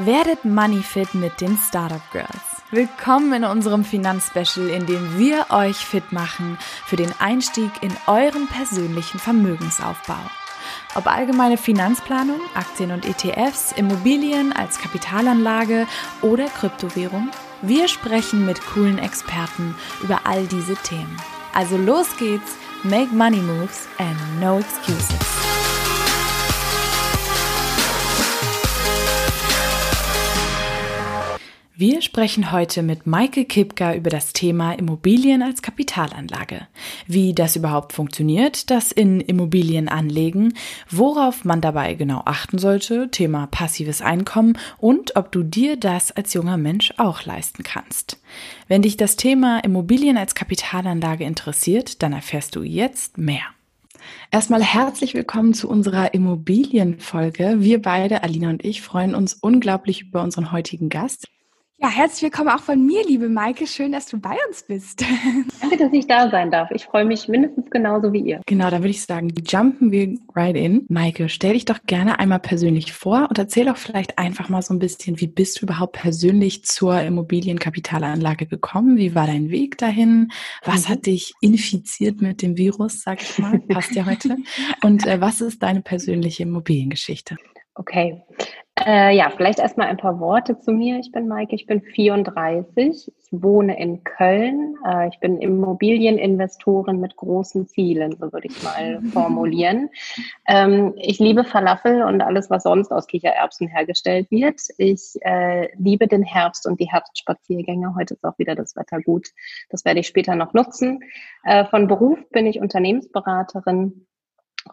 Werdet Moneyfit mit den Startup Girls. Willkommen in unserem Finanzspecial, in dem wir euch fit machen für den Einstieg in euren persönlichen Vermögensaufbau. Ob allgemeine Finanzplanung, Aktien und ETFs, Immobilien als Kapitalanlage oder Kryptowährung, wir sprechen mit coolen Experten über all diese Themen. Also los geht's, make money moves and no excuses. Wir sprechen heute mit Maike Kipka über das Thema Immobilien als Kapitalanlage. Wie das überhaupt funktioniert, das in Immobilien anlegen, worauf man dabei genau achten sollte, Thema passives Einkommen und ob du dir das als junger Mensch auch leisten kannst. Wenn dich das Thema Immobilien als Kapitalanlage interessiert, dann erfährst du jetzt mehr. Erstmal herzlich willkommen zu unserer Immobilienfolge. Wir beide, Alina und ich, freuen uns unglaublich über unseren heutigen Gast. Ja, herzlich willkommen auch von mir, liebe Maike. Schön, dass du bei uns bist. Danke, dass ich da sein darf. Ich freue mich mindestens genauso wie ihr. Genau, da würde ich sagen, jumpen wir right in. Maike, stell dich doch gerne einmal persönlich vor und erzähl doch vielleicht einfach mal so ein bisschen, wie bist du überhaupt persönlich zur Immobilienkapitalanlage gekommen? Wie war dein Weg dahin? Was mhm. hat dich infiziert mit dem Virus, sag ich mal? Passt ja heute. Und äh, was ist deine persönliche Immobiliengeschichte? Okay. Äh, ja, vielleicht erstmal ein paar Worte zu mir. Ich bin Maike, ich bin 34. Ich wohne in Köln. Äh, ich bin Immobilieninvestorin mit großen Zielen, so würde ich mal formulieren. Ähm, ich liebe Falafel und alles, was sonst aus Kichererbsen hergestellt wird. Ich äh, liebe den Herbst und die Herbstspaziergänge. Heute ist auch wieder das Wetter gut. Das werde ich später noch nutzen. Äh, von Beruf bin ich Unternehmensberaterin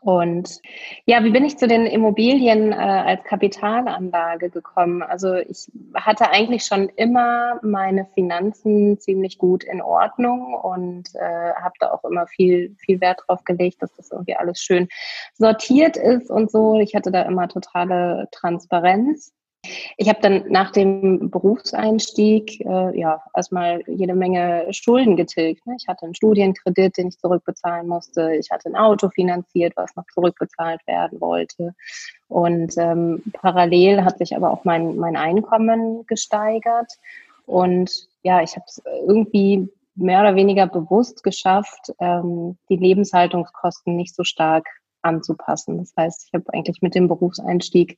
und ja, wie bin ich zu den Immobilien äh, als Kapitalanlage gekommen? Also ich hatte eigentlich schon immer meine Finanzen ziemlich gut in Ordnung und äh, habe da auch immer viel, viel Wert drauf gelegt, dass das irgendwie alles schön sortiert ist und so. Ich hatte da immer totale Transparenz. Ich habe dann nach dem Berufseinstieg äh, ja erstmal jede Menge Schulden getilgt. Ne? Ich hatte einen Studienkredit, den ich zurückbezahlen musste. Ich hatte ein Auto finanziert, was noch zurückbezahlt werden wollte. Und ähm, parallel hat sich aber auch mein, mein Einkommen gesteigert. Und ja, ich habe es irgendwie mehr oder weniger bewusst geschafft, ähm, die Lebenshaltungskosten nicht so stark anzupassen. Das heißt, ich habe eigentlich mit dem Berufseinstieg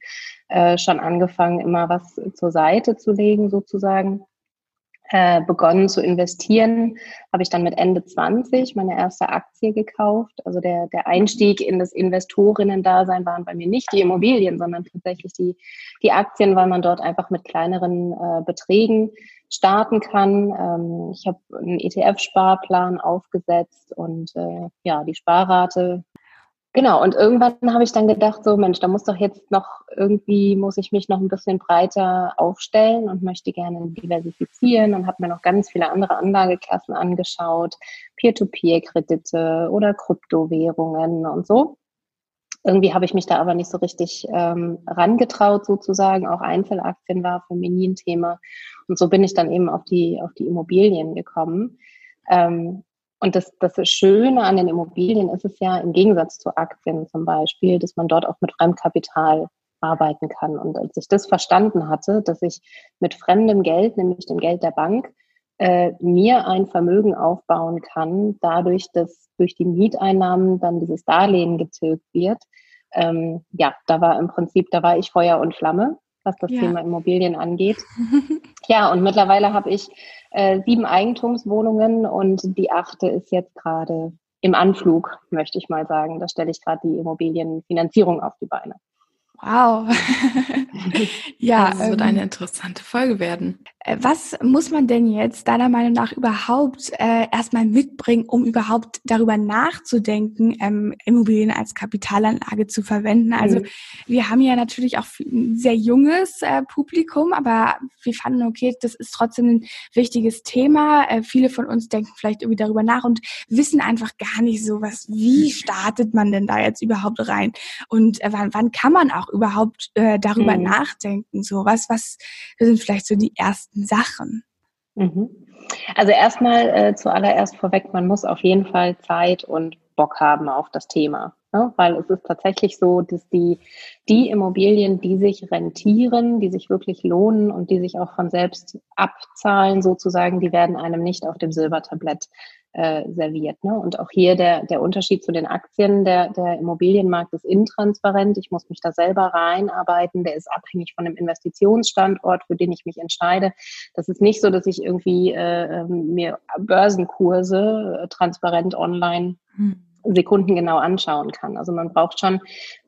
äh, schon angefangen, immer was zur Seite zu legen, sozusagen. Äh, begonnen zu investieren, habe ich dann mit Ende 20 meine erste Aktie gekauft. Also der, der Einstieg in das Investorinnen-Dasein waren bei mir nicht die Immobilien, sondern tatsächlich die, die Aktien, weil man dort einfach mit kleineren äh, Beträgen starten kann. Ähm, ich habe einen ETF-Sparplan aufgesetzt und äh, ja, die Sparrate Genau, und irgendwann habe ich dann gedacht, so Mensch, da muss doch jetzt noch irgendwie, muss ich mich noch ein bisschen breiter aufstellen und möchte gerne diversifizieren und habe mir noch ganz viele andere Anlageklassen angeschaut, Peer-to-Peer-Kredite oder Kryptowährungen und so. Irgendwie habe ich mich da aber nicht so richtig ähm, rangetraut sozusagen. Auch Einzelaktien war für mich ein Thema. Und so bin ich dann eben auf die, auf die Immobilien gekommen. Ähm, und das, das Schöne an den Immobilien ist es ja im Gegensatz zu Aktien zum Beispiel, dass man dort auch mit Fremdkapital arbeiten kann. Und als ich das verstanden hatte, dass ich mit fremdem Geld, nämlich dem Geld der Bank, äh, mir ein Vermögen aufbauen kann, dadurch, dass durch die Mieteinnahmen dann dieses Darlehen getilgt wird. Ähm, ja, da war im Prinzip, da war ich Feuer und Flamme, was das ja. Thema Immobilien angeht. ja, und mittlerweile habe ich äh, sieben Eigentumswohnungen und die achte ist jetzt gerade im Anflug, möchte ich mal sagen. Da stelle ich gerade die Immobilienfinanzierung auf die Beine. Wow. ja, das wird ähm, eine interessante Folge werden. Äh, was muss man denn jetzt deiner Meinung nach überhaupt äh, erstmal mitbringen, um überhaupt darüber nachzudenken, ähm, Immobilien als Kapitalanlage zu verwenden? Also mhm. wir haben ja natürlich auch ein sehr junges äh, Publikum, aber wir fanden, okay, das ist trotzdem ein wichtiges Thema. Äh, viele von uns denken vielleicht irgendwie darüber nach und wissen einfach gar nicht so, was, wie startet man denn da jetzt überhaupt rein? Und äh, wann, wann kann man auch auch überhaupt äh, darüber mhm. nachdenken? So was, was sind vielleicht so die ersten Sachen? Mhm. Also erstmal äh, zuallererst vorweg, man muss auf jeden Fall Zeit und Bock haben auf das Thema. Ne? Weil es ist tatsächlich so, dass die, die Immobilien, die sich rentieren, die sich wirklich lohnen und die sich auch von selbst abzahlen, sozusagen, die werden einem nicht auf dem Silbertablett äh, serviert. Ne? Und auch hier der, der Unterschied zu den Aktien, der, der Immobilienmarkt ist intransparent. Ich muss mich da selber reinarbeiten. Der ist abhängig von dem Investitionsstandort, für den ich mich entscheide. Das ist nicht so, dass ich irgendwie äh, ähm, mir Börsenkurse äh, transparent online hm sekundengenau anschauen kann. Also man braucht schon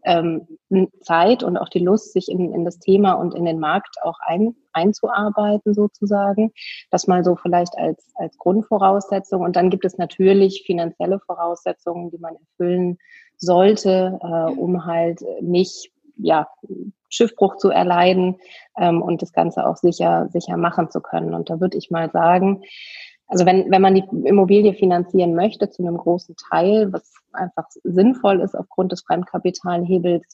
ähm, Zeit und auch die Lust, sich in, in das Thema und in den Markt auch ein, einzuarbeiten sozusagen. Das mal so vielleicht als, als Grundvoraussetzung. Und dann gibt es natürlich finanzielle Voraussetzungen, die man erfüllen sollte, äh, um halt nicht ja, Schiffbruch zu erleiden ähm, und das Ganze auch sicher, sicher machen zu können. Und da würde ich mal sagen, also wenn, wenn man die Immobilie finanzieren möchte zu einem großen Teil, was einfach sinnvoll ist aufgrund des Fremdkapitalhebels,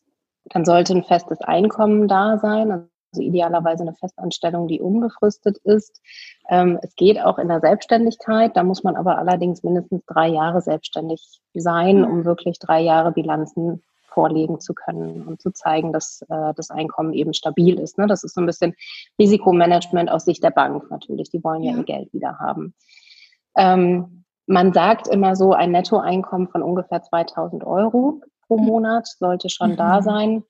dann sollte ein festes Einkommen da sein, also idealerweise eine Festanstellung, die unbefristet ist. Ähm, es geht auch in der Selbstständigkeit, da muss man aber allerdings mindestens drei Jahre selbstständig sein, um wirklich drei Jahre Bilanzen vorlegen zu können und zu zeigen, dass äh, das Einkommen eben stabil ist. Ne? Das ist so ein bisschen Risikomanagement aus Sicht der Bank natürlich. Die wollen ja, ja ihr Geld wieder haben. Ähm, man sagt immer so, ein Nettoeinkommen von ungefähr 2000 Euro pro mhm. Monat sollte schon mhm. da sein,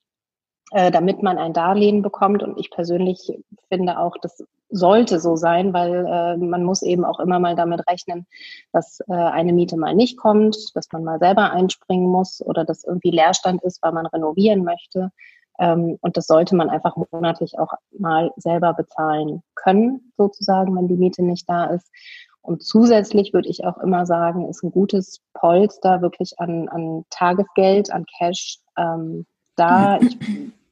äh, damit man ein Darlehen bekommt. Und ich persönlich finde auch, das sollte so sein, weil äh, man muss eben auch immer mal damit rechnen, dass äh, eine Miete mal nicht kommt, dass man mal selber einspringen muss oder dass irgendwie Leerstand ist, weil man renovieren möchte. Ähm, und das sollte man einfach monatlich auch mal selber bezahlen können, sozusagen, wenn die Miete nicht da ist. Und zusätzlich würde ich auch immer sagen, ist ein gutes Polster wirklich an, an Tagesgeld, an Cash ähm, da.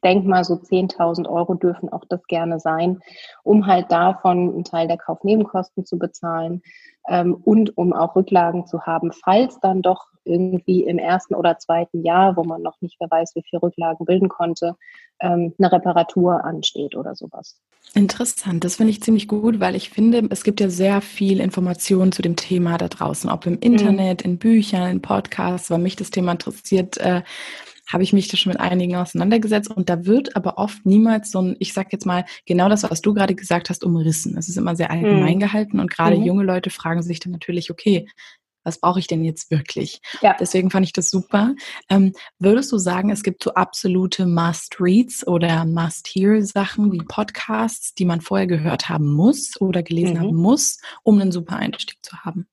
Ich denke mal, so 10.000 Euro dürfen auch das gerne sein, um halt davon einen Teil der Kaufnebenkosten zu bezahlen ähm, und um auch Rücklagen zu haben, falls dann doch irgendwie im ersten oder zweiten Jahr, wo man noch nicht mehr weiß, wie viel Rücklagen bilden konnte, ähm, eine Reparatur ansteht oder sowas. Interessant, das finde ich ziemlich gut, weil ich finde, es gibt ja sehr viel Informationen zu dem Thema da draußen, ob im Internet, mhm. in Büchern, in Podcasts, weil mich das Thema interessiert. Äh, habe ich mich da schon mit einigen auseinandergesetzt und da wird aber oft niemals so ein, ich sag jetzt mal, genau das, was du gerade gesagt hast, umrissen. Es ist immer sehr allgemein mhm. gehalten und gerade mhm. junge Leute fragen sich dann natürlich, okay, was brauche ich denn jetzt wirklich? Ja. Deswegen fand ich das super. Ähm, würdest du sagen, es gibt so absolute Must-Reads oder Must-Hear-Sachen wie Podcasts, die man vorher gehört haben muss oder gelesen mhm. haben muss, um einen super Einstieg zu haben?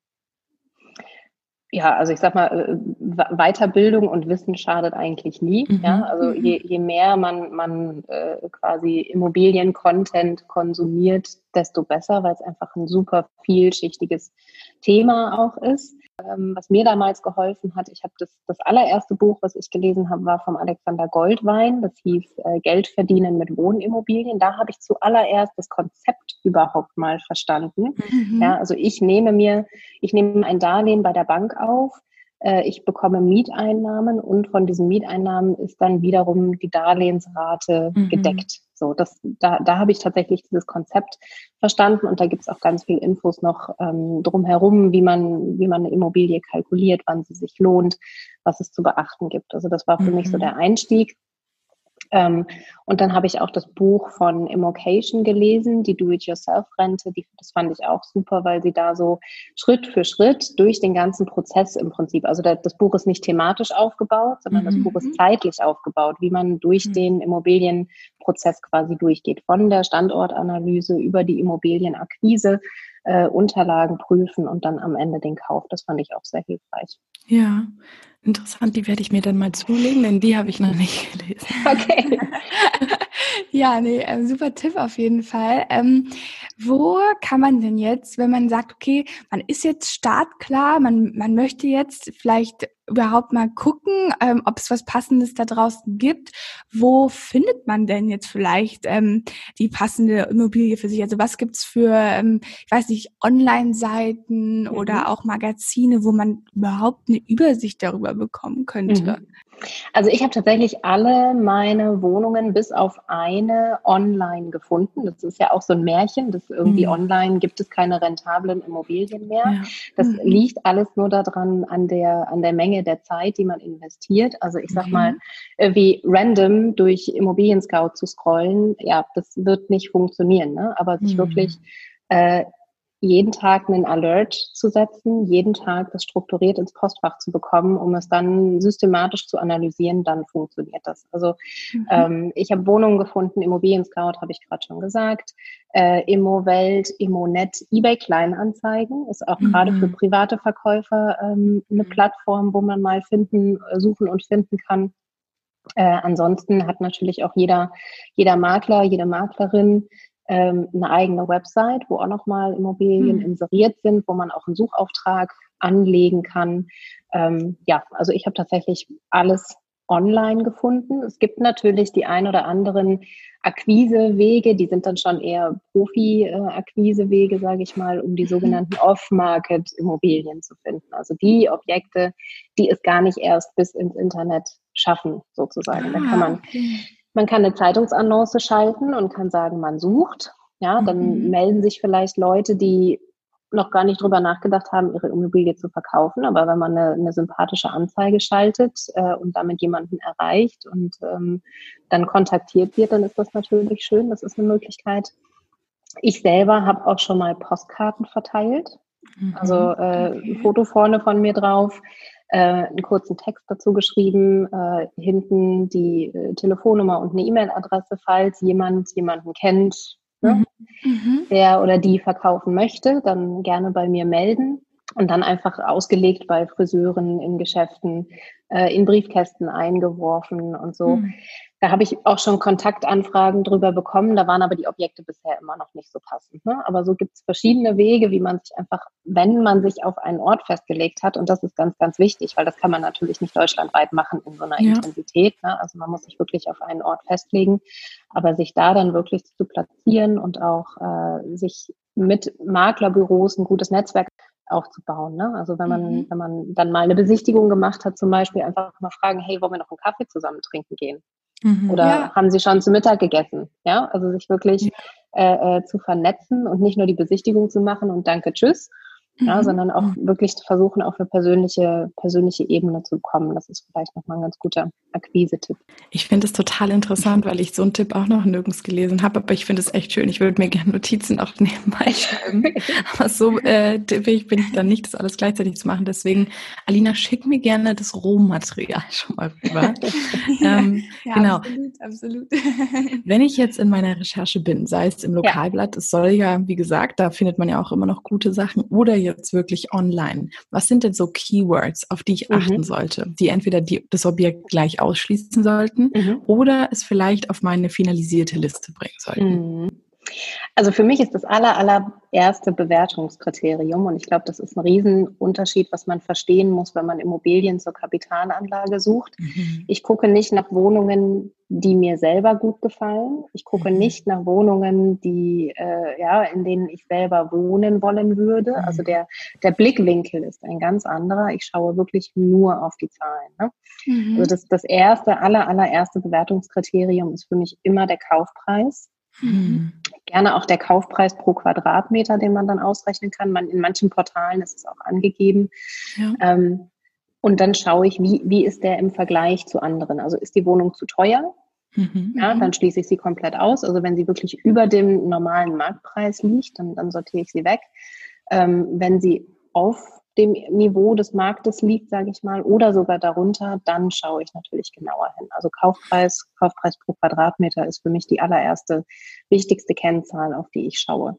Ja, also ich sag mal, äh, Weiterbildung und Wissen schadet eigentlich nie. Mhm. Ja, also mhm. je, je mehr man, man äh, quasi Immobilien-Content konsumiert, desto besser, weil es einfach ein super vielschichtiges Thema auch ist. Ähm, was mir damals geholfen hat, ich habe das, das allererste Buch, was ich gelesen habe, war vom Alexander Goldwein. Das hieß äh, Geld verdienen mit Wohnimmobilien. Da habe ich zuallererst das Konzept überhaupt mal verstanden. Mhm. Ja, also ich nehme mir, ich nehme ein Darlehen bei der Bank auf äh, ich bekomme Mieteinnahmen und von diesen Mieteinnahmen ist dann wiederum die Darlehensrate mhm. gedeckt. So, das, da, da habe ich tatsächlich dieses Konzept verstanden und da gibt es auch ganz viel Infos noch ähm, drumherum, wie man, wie man eine Immobilie kalkuliert, wann sie sich lohnt, was es zu beachten gibt. Also das war für mhm. mich so mhm. der Einstieg. Ähm, und dann habe ich auch das Buch von Immocation gelesen, die Do-it-yourself-Rente. Das fand ich auch super, weil sie da so Schritt für Schritt durch den ganzen Prozess im Prinzip, also das Buch ist nicht thematisch aufgebaut, sondern mhm. das Buch ist mhm. zeitlich aufgebaut, wie man durch mhm. den Immobilienprozess quasi durchgeht, von der Standortanalyse über die Immobilienakquise, äh, Unterlagen prüfen und dann am Ende den Kauf. Das fand ich auch sehr hilfreich. Ja, Interessant, die werde ich mir dann mal zulegen, denn die habe ich noch nicht gelesen. Okay. ja, nee, äh, super Tipp auf jeden Fall. Ähm, wo kann man denn jetzt, wenn man sagt, okay, man ist jetzt startklar, man, man möchte jetzt vielleicht überhaupt mal gucken, ähm, ob es was Passendes da draußen gibt. Wo findet man denn jetzt vielleicht ähm, die passende Immobilie für sich? Also was gibt's für, ähm, ich weiß nicht, Online-Seiten mhm. oder auch Magazine, wo man überhaupt eine Übersicht darüber bekommen könnte? Mhm. Also ich habe tatsächlich alle meine Wohnungen bis auf eine online gefunden. Das ist ja auch so ein Märchen, dass irgendwie mhm. online gibt es keine rentablen Immobilien mehr. Ja. Das mhm. liegt alles nur daran an der an der Menge der Zeit, die man investiert. Also ich sag mhm. mal, wie random durch Immobilien Scout zu scrollen, ja, das wird nicht funktionieren. Ne? Aber sich mhm. wirklich äh, jeden Tag einen Alert zu setzen, jeden Tag das strukturiert ins Postfach zu bekommen, um es dann systematisch zu analysieren, dann funktioniert das. Also mhm. ähm, ich habe Wohnungen gefunden, Immobilien Scout habe ich gerade schon gesagt, äh, Immowelt, Immonet, eBay Kleinanzeigen ist auch mhm. gerade für private Verkäufer ähm, eine mhm. Plattform, wo man mal finden, äh, suchen und finden kann. Äh, ansonsten hat natürlich auch jeder, jeder Makler, jede Maklerin ähm, eine eigene Website, wo auch nochmal Immobilien hm. inseriert sind, wo man auch einen Suchauftrag anlegen kann. Ähm, ja, also ich habe tatsächlich alles online gefunden. Es gibt natürlich die ein oder anderen Akquisewege, die sind dann schon eher Profi-Akquisewege, sage ich mal, um die mhm. sogenannten Off-Market-Immobilien zu finden. Also die Objekte, die es gar nicht erst bis ins Internet schaffen, sozusagen. Da kann man ah, man kann eine Zeitungsannonce schalten und kann sagen, man sucht. Ja, dann mhm. melden sich vielleicht Leute, die noch gar nicht drüber nachgedacht haben, ihre Immobilie zu verkaufen. Aber wenn man eine, eine sympathische Anzeige schaltet äh, und damit jemanden erreicht und ähm, dann kontaktiert wird, dann ist das natürlich schön. Das ist eine Möglichkeit. Ich selber habe auch schon mal Postkarten verteilt. Mhm. Also äh, ein Foto vorne von mir drauf äh, einen kurzen Text dazu geschrieben, äh, hinten die äh, Telefonnummer und eine E-Mail-Adresse, falls jemand jemanden kennt, ne, mhm. mhm. der oder die verkaufen möchte, dann gerne bei mir melden und dann einfach ausgelegt bei Friseuren in Geschäften, äh, in Briefkästen eingeworfen und so. Mhm. Da habe ich auch schon Kontaktanfragen drüber bekommen, da waren aber die Objekte bisher immer noch nicht so passend. Ne? Aber so gibt es verschiedene Wege, wie man sich einfach, wenn man sich auf einen Ort festgelegt hat, und das ist ganz, ganz wichtig, weil das kann man natürlich nicht deutschlandweit machen in so einer ja. Intensität. Ne? Also man muss sich wirklich auf einen Ort festlegen, aber sich da dann wirklich zu platzieren und auch äh, sich mit Maklerbüros ein gutes Netzwerk aufzubauen. Ne? Also wenn man, mhm. wenn man dann mal eine Besichtigung gemacht hat, zum Beispiel einfach mal fragen, hey, wollen wir noch einen Kaffee zusammen trinken gehen? Mhm, Oder ja. haben Sie schon zu Mittag gegessen? Ja, also sich wirklich ja. äh, äh, zu vernetzen und nicht nur die Besichtigung zu machen und danke, tschüss, ja, mhm. sondern auch wirklich versuchen, auf eine persönliche, persönliche Ebene zu kommen. Das ist vielleicht nochmal ein ganz guter Akquise-Tipp. Ich finde es total interessant, weil ich so einen Tipp auch noch nirgends gelesen habe, aber ich finde es echt schön. Ich würde mir gerne Notizen auch nebenbei schreiben. aber so äh, tippig bin ich dann nicht, das alles gleichzeitig zu machen. Deswegen, Alina, schick mir gerne das Rohmaterial schon mal rüber. ähm, ja, genau. absolut, absolut. Wenn ich jetzt in meiner Recherche bin, sei es im Lokalblatt, es soll ja, wie gesagt, da findet man ja auch immer noch gute Sachen, oder jetzt jetzt wirklich online? Was sind denn so Keywords, auf die ich mhm. achten sollte, die entweder die, das Objekt gleich ausschließen sollten mhm. oder es vielleicht auf meine finalisierte Liste bringen sollten? Also für mich ist das aller, allererste Bewertungskriterium und ich glaube, das ist ein Riesenunterschied, was man verstehen muss, wenn man Immobilien zur Kapitalanlage sucht. Mhm. Ich gucke nicht nach Wohnungen, die mir selber gut gefallen. Ich gucke mhm. nicht nach Wohnungen, die äh, ja in denen ich selber wohnen wollen würde. Mhm. Also der der Blickwinkel ist ein ganz anderer. Ich schaue wirklich nur auf die Zahlen. Ne? Mhm. Also das das erste, aller allererste Bewertungskriterium ist für mich immer der Kaufpreis. Mhm. Gerne auch der Kaufpreis pro Quadratmeter, den man dann ausrechnen kann. Man, in manchen Portalen ist es auch angegeben. Ja. Ähm, und dann schaue ich, wie, wie ist der im Vergleich zu anderen? Also ist die Wohnung zu teuer? Mhm. Ja, dann schließe ich sie komplett aus. Also wenn sie wirklich über dem normalen Marktpreis liegt, dann, dann sortiere ich sie weg. Ähm, wenn sie auf dem Niveau des Marktes liegt, sage ich mal, oder sogar darunter, dann schaue ich natürlich genauer hin. Also Kaufpreis, Kaufpreis pro Quadratmeter ist für mich die allererste wichtigste Kennzahl, auf die ich schaue.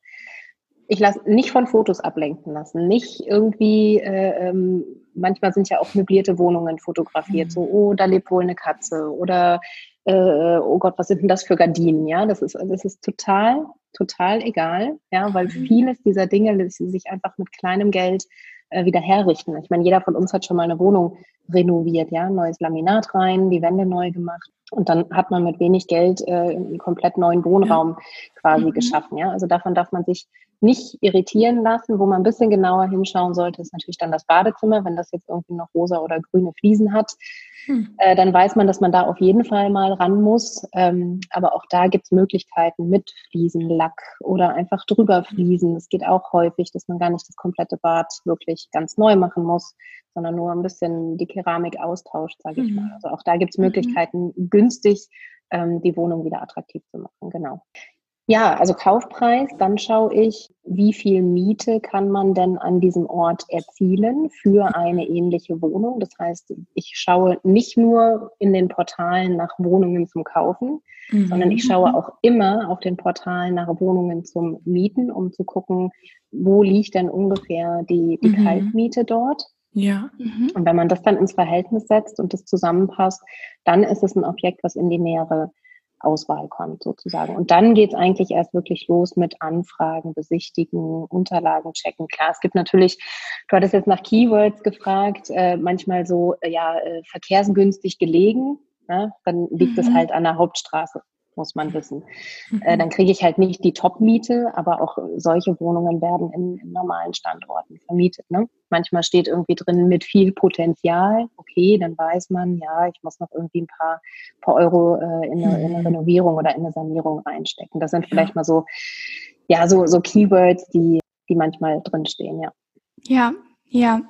Ich lasse nicht von Fotos ablenken lassen, nicht irgendwie, äh, ähm, manchmal sind ja auch möblierte Wohnungen fotografiert, mhm. so, oh, da lebt wohl eine Katze oder äh, oh Gott, was sind denn das für Gardinen? Ja, das ist, das ist total, total egal, ja, weil mhm. vieles dieser Dinge sich einfach mit kleinem Geld äh, wieder herrichten. Ich meine, jeder von uns hat schon mal eine Wohnung renoviert, ja, neues Laminat rein, die Wände neu gemacht. Und dann hat man mit wenig Geld äh, einen komplett neuen Wohnraum ja. quasi mhm. geschaffen. Ja, also davon darf man sich nicht irritieren lassen. Wo man ein bisschen genauer hinschauen sollte, ist natürlich dann das Badezimmer. Wenn das jetzt irgendwie noch rosa oder grüne Fliesen hat, hm. äh, dann weiß man, dass man da auf jeden Fall mal ran muss. Ähm, aber auch da gibt es Möglichkeiten mit Fliesenlack oder einfach drüber Fliesen. Es geht auch häufig, dass man gar nicht das komplette Bad wirklich ganz neu machen muss, sondern nur ein bisschen die Keramik austauscht, sage ich hm. mal. Also auch da gibt es mhm. Möglichkeiten, mhm. günstig ähm, die Wohnung wieder attraktiv zu machen. Genau. Ja, also Kaufpreis, dann schaue ich, wie viel Miete kann man denn an diesem Ort erzielen für eine ähnliche Wohnung. Das heißt, ich schaue nicht nur in den Portalen nach Wohnungen zum Kaufen, mhm. sondern ich schaue auch immer auf den Portalen nach Wohnungen zum Mieten, um zu gucken, wo liegt denn ungefähr die, die mhm. Kaltmiete dort. Ja. Mhm. Und wenn man das dann ins Verhältnis setzt und das zusammenpasst, dann ist es ein Objekt, was in die nähere Auswahl kommt sozusagen. Und dann geht es eigentlich erst wirklich los mit Anfragen, Besichtigen, Unterlagen checken. Klar, es gibt natürlich, du hattest jetzt nach Keywords gefragt, äh, manchmal so, äh, ja, äh, verkehrsgünstig gelegen. Ne? Dann liegt es mhm. halt an der Hauptstraße muss man wissen. Mhm. Äh, dann kriege ich halt nicht die Top-Miete, aber auch solche Wohnungen werden in, in normalen Standorten vermietet. Ne? Manchmal steht irgendwie drin mit viel Potenzial. Okay, dann weiß man, ja, ich muss noch irgendwie ein paar, paar Euro äh, in, eine, in, eine, mhm. Renovierung oder in eine Sanierung reinstecken. Das sind vielleicht mal so, ja, so, so Keywords, die, die manchmal drinstehen, ja. Ja, ja,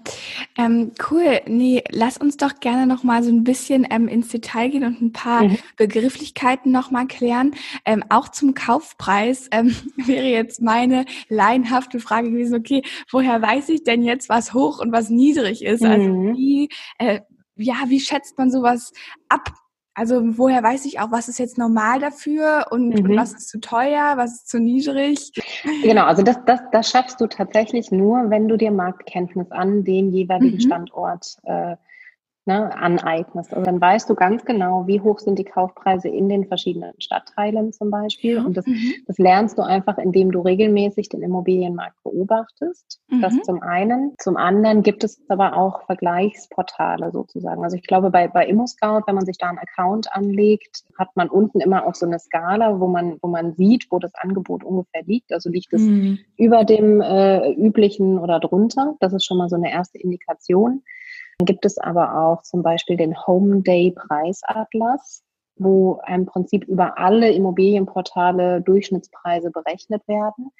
ähm, cool. Nee, lass uns doch gerne noch mal so ein bisschen ähm, ins Detail gehen und ein paar mhm. Begrifflichkeiten noch mal klären. Ähm, auch zum Kaufpreis ähm, wäre jetzt meine laienhafte Frage gewesen, okay, woher weiß ich denn jetzt, was hoch und was niedrig ist? Also mhm. Also wie, äh, ja, wie schätzt man sowas ab? Also woher weiß ich auch, was ist jetzt normal dafür und, mhm. und, was ist zu teuer, was ist zu niedrig? Genau, also das, das, das schaffst du tatsächlich nur, wenn du dir Marktkenntnis an dem jeweiligen mhm. Standort äh, ne, aneignest. Und dann weißt du ganz genau, wie hoch sind die Kaufpreise in den verschiedenen Stadtteilen zum Beispiel. Und das, mhm. das lernst du einfach, indem du regelmäßig den Immobilienmarkt beobachtest. Mhm. Das zum einen. Zum anderen gibt es aber auch Vergleichsportale sozusagen. Also ich glaube, bei, bei ImmoScout, wenn man sich da einen Account anlegt, hat man unten immer auch so eine Skala, wo man, wo man sieht, wo das Angebot ungefähr liegt. Also liegt es mhm. über dem äh, üblichen oder drunter. Das ist schon mal so eine erste Indikation gibt es aber auch zum Beispiel den Home Day Preisatlas, wo im Prinzip über alle Immobilienportale Durchschnittspreise berechnet werden.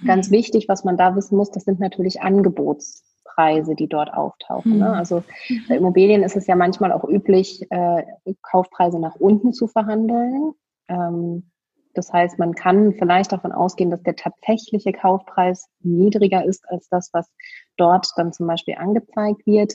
Mhm. Ganz wichtig, was man da wissen muss, das sind natürlich Angebotspreise, die dort auftauchen. Ne? Mhm. Also bei Immobilien ist es ja manchmal auch üblich, äh, Kaufpreise nach unten zu verhandeln. Ähm, das heißt, man kann vielleicht davon ausgehen, dass der tatsächliche Kaufpreis niedriger ist als das, was dort dann zum Beispiel angezeigt wird.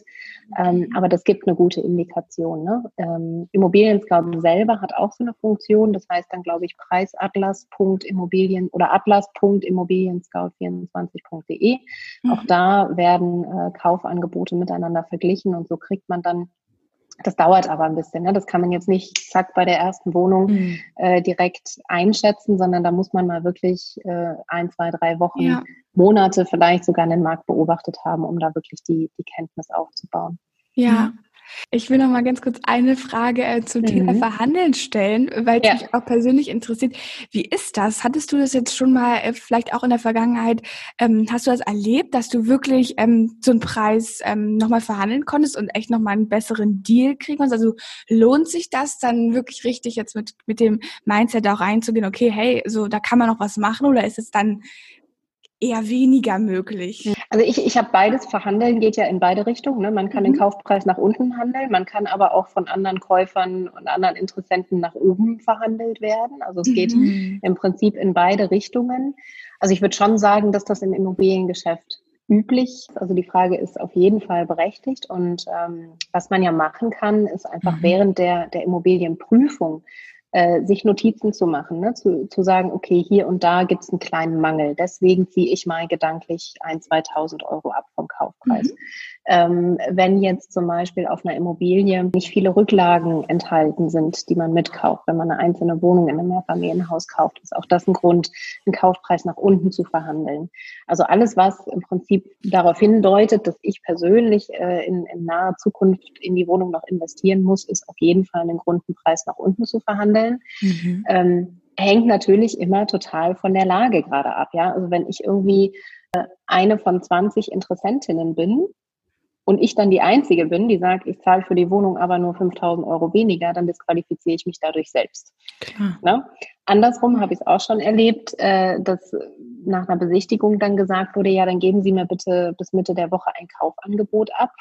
Ähm, aber das gibt eine gute Indikation. Ne? Ähm, Immobilien Scout selber hat auch so eine Funktion. Das heißt dann, glaube ich, preisatlas.immobilien oder atlas.immobilienscout24.de. Mhm. Auch da werden äh, Kaufangebote miteinander verglichen und so kriegt man dann das dauert aber ein bisschen. Ne? Das kann man jetzt nicht zack bei der ersten Wohnung mhm. äh, direkt einschätzen, sondern da muss man mal wirklich äh, ein, zwei, drei Wochen, ja. Monate vielleicht sogar den Markt beobachtet haben, um da wirklich die, die Kenntnis aufzubauen. Ja, ich will noch mal ganz kurz eine Frage äh, zum mhm. Thema Verhandeln stellen, weil es ja. mich auch persönlich interessiert. Wie ist das? Hattest du das jetzt schon mal, äh, vielleicht auch in der Vergangenheit, ähm, hast du das erlebt, dass du wirklich ähm, so einen Preis ähm, noch mal verhandeln konntest und echt noch mal einen besseren Deal kriegen konntest? Also lohnt sich das dann wirklich richtig jetzt mit, mit dem Mindset auch reinzugehen, okay, hey, so da kann man noch was machen oder ist es dann eher weniger möglich? Also ich, ich habe beides. Verhandeln geht ja in beide Richtungen. Ne? Man kann mhm. den Kaufpreis nach unten handeln, man kann aber auch von anderen Käufern und anderen Interessenten nach oben verhandelt werden. Also es geht mhm. im Prinzip in beide Richtungen. Also ich würde schon sagen, dass das im Immobiliengeschäft üblich. Also die Frage ist auf jeden Fall berechtigt. Und ähm, was man ja machen kann, ist einfach mhm. während der, der Immobilienprüfung äh, sich Notizen zu machen, ne? zu, zu sagen, okay, hier und da gibt es einen kleinen Mangel. Deswegen ziehe ich mal gedanklich ein, 2000 Euro ab vom Kaufpreis. Mhm. Ähm, wenn jetzt zum Beispiel auf einer Immobilie nicht viele Rücklagen enthalten sind, die man mitkauft, wenn man eine einzelne Wohnung in einem Mehrfamilienhaus kauft, ist auch das ein Grund, einen Kaufpreis nach unten zu verhandeln. Also alles, was im Prinzip darauf hindeutet, dass ich persönlich äh, in, in naher Zukunft in die Wohnung noch investieren muss, ist auf jeden Fall einen Grund, einen Preis nach unten zu verhandeln. Mhm. Ähm, hängt natürlich immer total von der Lage gerade ab. Ja, also wenn ich irgendwie äh, eine von 20 Interessentinnen bin und ich dann die Einzige bin, die sagt, ich zahle für die Wohnung aber nur 5000 Euro weniger, dann disqualifiziere ich mich dadurch selbst. Ne? Andersrum habe ich es auch schon erlebt, äh, dass nach einer Besichtigung dann gesagt wurde, ja, dann geben Sie mir bitte bis Mitte der Woche ein Kaufangebot ab.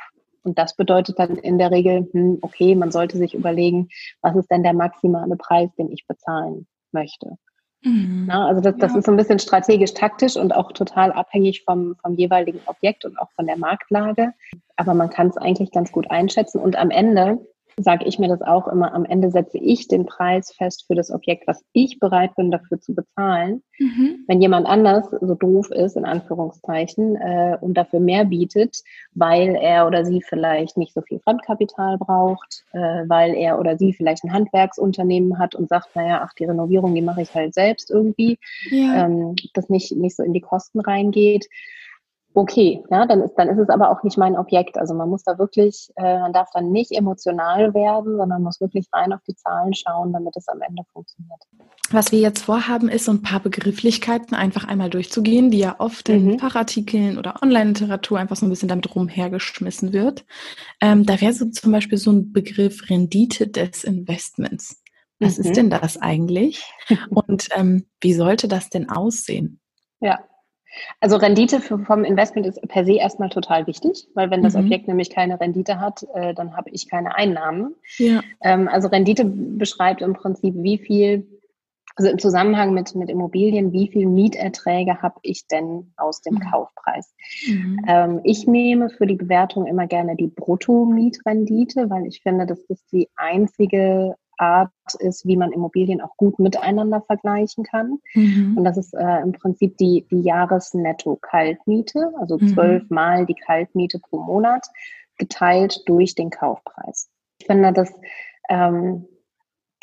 Und das bedeutet dann in der Regel, hm, okay, man sollte sich überlegen, was ist denn der maximale Preis, den ich bezahlen möchte. Mhm. Na, also das, das ja. ist so ein bisschen strategisch-taktisch und auch total abhängig vom, vom jeweiligen Objekt und auch von der Marktlage. Aber man kann es eigentlich ganz gut einschätzen. Und am Ende sage ich mir das auch immer, am Ende setze ich den Preis fest für das Objekt, was ich bereit bin dafür zu bezahlen. Mhm. Wenn jemand anders so doof ist, in Anführungszeichen, äh, und dafür mehr bietet, weil er oder sie vielleicht nicht so viel Fremdkapital braucht, äh, weil er oder sie vielleicht ein Handwerksunternehmen hat und sagt, naja, ach, die Renovierung, die mache ich halt selbst irgendwie, ja. ähm, das nicht, nicht so in die Kosten reingeht, okay, ja, dann ist, dann ist es aber auch nicht mein Objekt. Also man muss da wirklich, äh, man darf dann nicht emotional werden, sondern muss wirklich rein auf die Zahlen schauen, damit es am Ende funktioniert. Was wir jetzt vorhaben, ist so ein paar Begrifflichkeiten einfach einmal durchzugehen, die ja oft mhm. in Fachartikeln oder Online-Literatur einfach so ein bisschen damit rumhergeschmissen wird. Ähm, da wäre so zum Beispiel so ein Begriff Rendite des Investments. Was mhm. ist denn das eigentlich? Und ähm, wie sollte das denn aussehen? Ja, also Rendite für, vom Investment ist per se erstmal total wichtig, weil wenn das mhm. Objekt nämlich keine Rendite hat, äh, dann habe ich keine Einnahmen. Ja. Ähm, also Rendite beschreibt im Prinzip, wie viel, also im Zusammenhang mit, mit Immobilien, wie viel Mieterträge habe ich denn aus dem mhm. Kaufpreis. Mhm. Ähm, ich nehme für die Bewertung immer gerne die Brutto-Mietrendite, weil ich finde, das ist die einzige Art ist, wie man Immobilien auch gut miteinander vergleichen kann. Mhm. Und das ist äh, im Prinzip die, die Jahresnetto-Kaltmiete, also mhm. zwölfmal die Kaltmiete pro Monat, geteilt durch den Kaufpreis. Ich finde, dass ähm,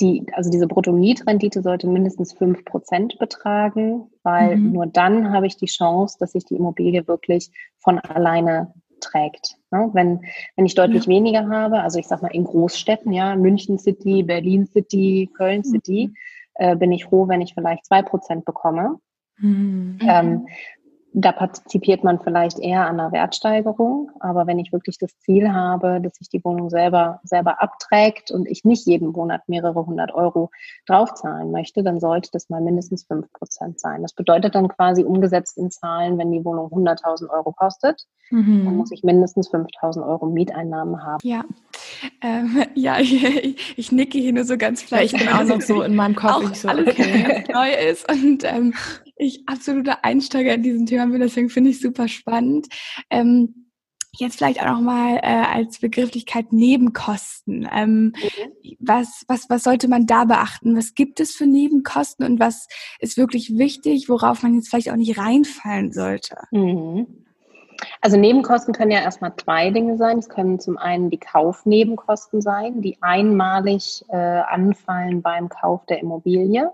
die, also diese Bruttomietrendite sollte mindestens fünf Prozent betragen, weil mhm. nur dann habe ich die Chance, dass sich die Immobilie wirklich von alleine trägt. Ne? Wenn, wenn ich deutlich ja. weniger habe, also ich sag mal in Großstädten, ja, München City, Berlin City, Köln mhm. City, mhm. äh, bin ich froh, wenn ich vielleicht zwei Prozent bekomme. Mhm. Ähm, da partizipiert man vielleicht eher an einer Wertsteigerung. Aber wenn ich wirklich das Ziel habe, dass sich die Wohnung selber, selber abträgt und ich nicht jeden Monat mehrere hundert Euro draufzahlen möchte, dann sollte das mal mindestens fünf Prozent sein. Das bedeutet dann quasi umgesetzt in Zahlen, wenn die Wohnung 100.000 Euro kostet, mhm. dann muss ich mindestens 5.000 Euro Mieteinnahmen haben. Ja. Ähm, ja, ich, ich, nicke hier nur so ganz vielleicht. Ich bin auch noch so in meinem Kopf, auch so, alles okay. neu ist. Und ähm, ich absoluter Einsteiger in diesem Thema bin, deswegen finde ich super spannend. Ähm, jetzt vielleicht auch noch mal äh, als Begrifflichkeit Nebenkosten. Ähm, mhm. was, was, was sollte man da beachten? Was gibt es für Nebenkosten und was ist wirklich wichtig, worauf man jetzt vielleicht auch nicht reinfallen sollte? Mhm. Also Nebenkosten können ja erstmal zwei Dinge sein. Es können zum einen die Kaufnebenkosten sein, die einmalig äh, anfallen beim Kauf der Immobilie.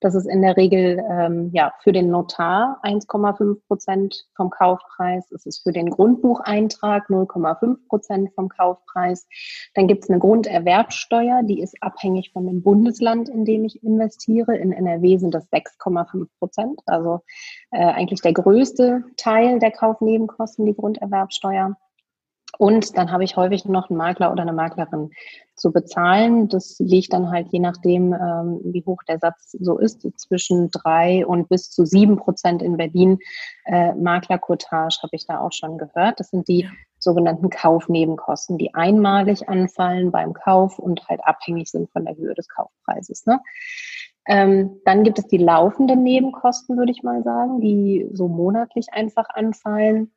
Das ist in der Regel ähm, ja für den Notar 1,5 Prozent vom Kaufpreis. Es ist für den Grundbucheintrag 0,5 Prozent vom Kaufpreis. Dann gibt es eine Grunderwerbsteuer, die ist abhängig von dem Bundesland, in dem ich investiere. In NRW sind das 6,5 Prozent, also äh, eigentlich der größte Teil der Kaufnebenkosten, die Grunderwerbsteuer. Und dann habe ich häufig noch einen Makler oder eine Maklerin zu bezahlen. Das liegt dann halt je nachdem, ähm, wie hoch der Satz so ist, zwischen drei und bis zu sieben Prozent in Berlin. Äh, Maklercottage habe ich da auch schon gehört. Das sind die ja. sogenannten Kaufnebenkosten, die einmalig anfallen beim Kauf und halt abhängig sind von der Höhe des Kaufpreises. Ne? Ähm, dann gibt es die laufenden Nebenkosten, würde ich mal sagen, die so monatlich einfach anfallen.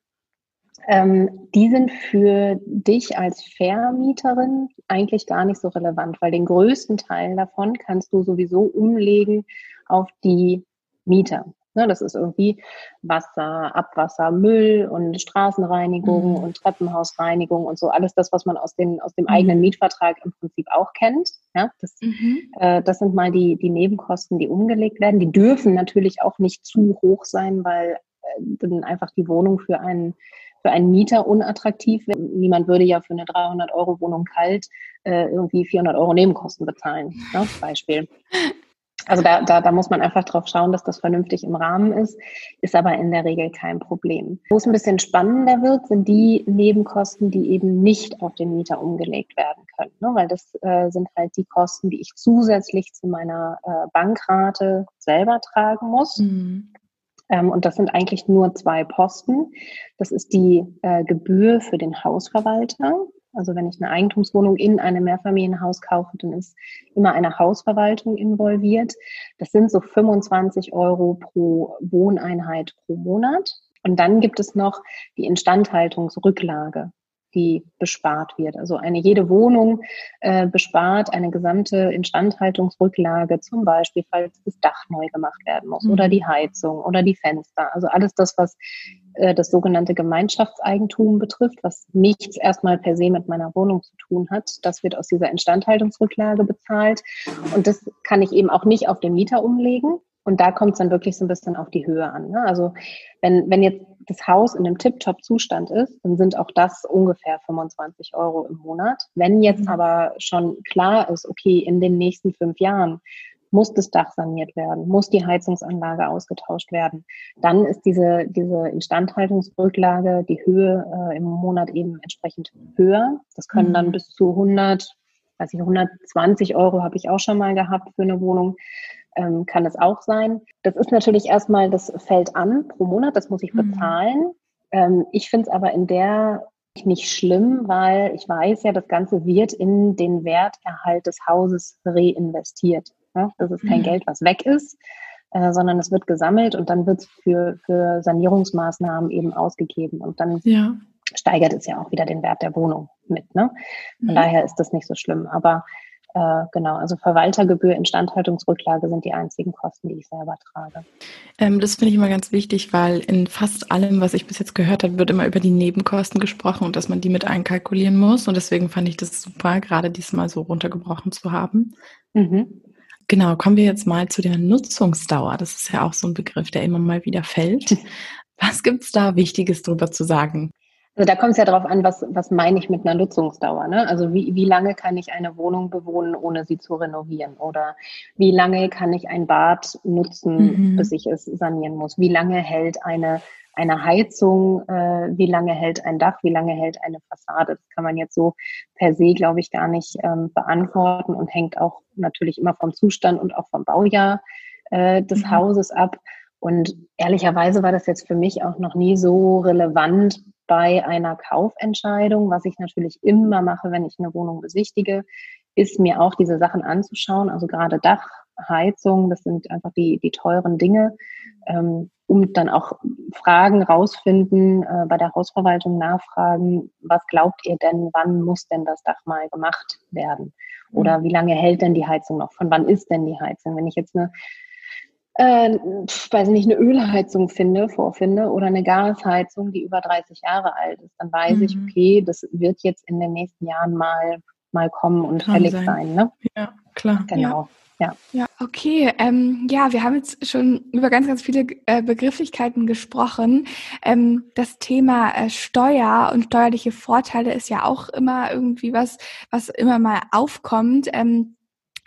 Ähm, die sind für dich als Vermieterin eigentlich gar nicht so relevant, weil den größten Teil davon kannst du sowieso umlegen auf die Mieter. Ne, das ist irgendwie Wasser, Abwasser, Müll und Straßenreinigung mhm. und Treppenhausreinigung und so alles das, was man aus, den, aus dem mhm. eigenen Mietvertrag im Prinzip auch kennt. Ja, das, mhm. äh, das sind mal die, die Nebenkosten, die umgelegt werden. Die dürfen natürlich auch nicht zu hoch sein, weil äh, dann einfach die Wohnung für einen für einen Mieter unattraktiv. Niemand würde ja für eine 300 Euro Wohnung kalt äh, irgendwie 400 Euro Nebenkosten bezahlen, ne? Beispiel. Also da, da, da muss man einfach drauf schauen, dass das vernünftig im Rahmen ist, ist aber in der Regel kein Problem. Wo es ein bisschen spannender wird, sind die Nebenkosten, die eben nicht auf den Mieter umgelegt werden können. Ne? Weil das äh, sind halt die Kosten, die ich zusätzlich zu meiner äh, Bankrate selber tragen muss. Mhm. Ähm, und das sind eigentlich nur zwei Posten. Das ist die äh, Gebühr für den Hausverwalter. Also wenn ich eine Eigentumswohnung in einem Mehrfamilienhaus kaufe, dann ist immer eine Hausverwaltung involviert. Das sind so 25 Euro pro Wohneinheit pro Monat. Und dann gibt es noch die Instandhaltungsrücklage die bespart wird. Also eine jede Wohnung äh, bespart eine gesamte Instandhaltungsrücklage, zum Beispiel, falls das Dach neu gemacht werden muss mhm. oder die Heizung oder die Fenster. Also alles das, was äh, das sogenannte Gemeinschaftseigentum betrifft, was nichts erstmal per se mit meiner Wohnung zu tun hat, das wird aus dieser Instandhaltungsrücklage bezahlt. Und das kann ich eben auch nicht auf den Mieter umlegen. Und da kommt es dann wirklich so ein bisschen auf die Höhe an. Ne? Also wenn, wenn jetzt das Haus in einem Tip-Top-Zustand ist, dann sind auch das ungefähr 25 Euro im Monat. Wenn jetzt mhm. aber schon klar ist, okay, in den nächsten fünf Jahren muss das Dach saniert werden, muss die Heizungsanlage ausgetauscht werden, dann ist diese, diese Instandhaltungsrücklage, die Höhe äh, im Monat eben entsprechend höher. Das können dann mhm. bis zu 100, weiß ich, 120 Euro habe ich auch schon mal gehabt für eine Wohnung ähm, kann es auch sein. Das ist natürlich erstmal, das fällt an pro Monat, das muss ich mhm. bezahlen. Mhm. Ähm, ich finde es aber in der nicht schlimm, weil ich weiß ja, das Ganze wird in den Werterhalt des Hauses reinvestiert. Ja? Das ist kein mhm. Geld, was weg ist, äh, sondern es wird gesammelt und dann wird es für, für Sanierungsmaßnahmen eben ausgegeben. Und dann ja. steigert es ja auch wieder den Wert der Wohnung mit. Ne? Von mhm. daher ist das nicht so schlimm. Aber äh, genau, also Verwaltergebühr, Instandhaltungsrücklage sind die einzigen Kosten, die ich selber trage. Ähm, das finde ich immer ganz wichtig, weil in fast allem, was ich bis jetzt gehört habe, wird immer über die Nebenkosten gesprochen und dass man die mit einkalkulieren muss. Und deswegen fand ich das super, gerade diesmal so runtergebrochen zu haben. Mhm. Genau, kommen wir jetzt mal zu der Nutzungsdauer. Das ist ja auch so ein Begriff, der immer mal wieder fällt. Was gibt es da Wichtiges drüber zu sagen? Also da kommt es ja darauf an, was, was meine ich mit einer Nutzungsdauer. Ne? Also wie, wie lange kann ich eine Wohnung bewohnen, ohne sie zu renovieren? Oder wie lange kann ich ein Bad nutzen, mhm. bis ich es sanieren muss? Wie lange hält eine, eine Heizung? Äh, wie lange hält ein Dach? Wie lange hält eine Fassade? Das kann man jetzt so per se, glaube ich, gar nicht ähm, beantworten und hängt auch natürlich immer vom Zustand und auch vom Baujahr äh, des mhm. Hauses ab. Und ehrlicherweise war das jetzt für mich auch noch nie so relevant, bei einer Kaufentscheidung, was ich natürlich immer mache, wenn ich eine Wohnung besichtige, ist mir auch diese Sachen anzuschauen, also gerade Dach, Heizung, das sind einfach die, die teuren Dinge, ähm, um dann auch Fragen rausfinden, äh, bei der Hausverwaltung nachfragen, was glaubt ihr denn, wann muss denn das Dach mal gemacht werden? Oder mhm. wie lange hält denn die Heizung noch? Von wann ist denn die Heizung? Wenn ich jetzt eine äh, weiß nicht, eine Ölheizung finde, vorfinde oder eine Gasheizung, die über 30 Jahre alt ist, dann weiß mhm. ich, okay, das wird jetzt in den nächsten Jahren mal, mal kommen und Kann fällig sein. sein. ne? Ja, klar. Genau. Ja. Ja, okay. Ähm, ja, wir haben jetzt schon über ganz, ganz viele äh, Begrifflichkeiten gesprochen. Ähm, das Thema äh, Steuer und steuerliche Vorteile ist ja auch immer irgendwie was, was immer mal aufkommt. Ähm,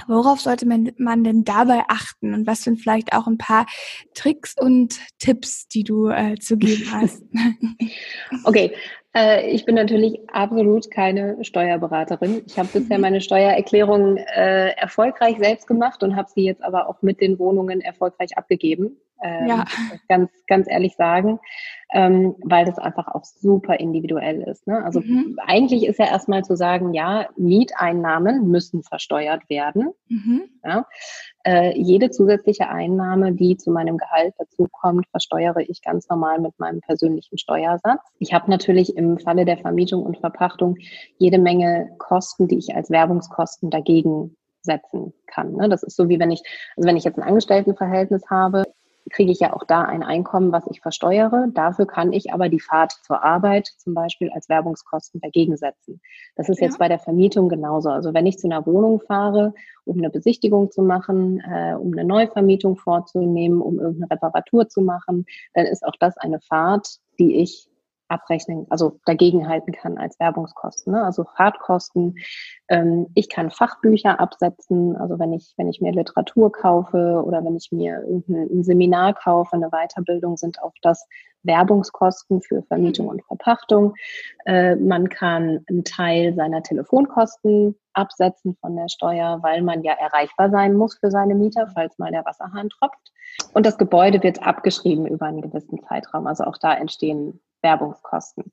Worauf sollte man, man denn dabei achten und was sind vielleicht auch ein paar Tricks und Tipps, die du äh, zu geben hast? okay, äh, ich bin natürlich absolut keine Steuerberaterin. Ich habe bisher mhm. meine Steuererklärung äh, erfolgreich selbst gemacht und habe sie jetzt aber auch mit den Wohnungen erfolgreich abgegeben. Ähm, ja. Ganz, ganz ehrlich sagen ähm, weil das einfach auch super individuell ist. Ne? Also mhm. eigentlich ist ja erstmal zu sagen, ja, Mieteinnahmen müssen versteuert werden. Mhm. Ja? Äh, jede zusätzliche Einnahme, die zu meinem Gehalt dazukommt, versteuere ich ganz normal mit meinem persönlichen Steuersatz. Ich habe natürlich im Falle der Vermietung und Verpachtung jede Menge Kosten, die ich als Werbungskosten dagegen setzen kann. Ne? Das ist so wie wenn ich, also wenn ich jetzt ein Angestelltenverhältnis habe, kriege ich ja auch da ein Einkommen, was ich versteuere. Dafür kann ich aber die Fahrt zur Arbeit zum Beispiel als Werbungskosten dagegen setzen. Das ist ja. jetzt bei der Vermietung genauso. Also wenn ich zu einer Wohnung fahre, um eine Besichtigung zu machen, äh, um eine Neuvermietung vorzunehmen, um irgendeine Reparatur zu machen, dann ist auch das eine Fahrt, die ich abrechnen, also dagegen halten kann als Werbungskosten. Ne? Also Fahrtkosten. Ähm, ich kann Fachbücher absetzen. Also wenn ich, wenn ich mir Literatur kaufe oder wenn ich mir irgendein Seminar kaufe, eine Weiterbildung, sind auch das Werbungskosten für Vermietung und Verpachtung. Äh, man kann einen Teil seiner Telefonkosten absetzen von der Steuer, weil man ja erreichbar sein muss für seine Mieter, falls mal der Wasserhahn tropft. Und das Gebäude wird abgeschrieben über einen gewissen Zeitraum. Also auch da entstehen Werbungskosten.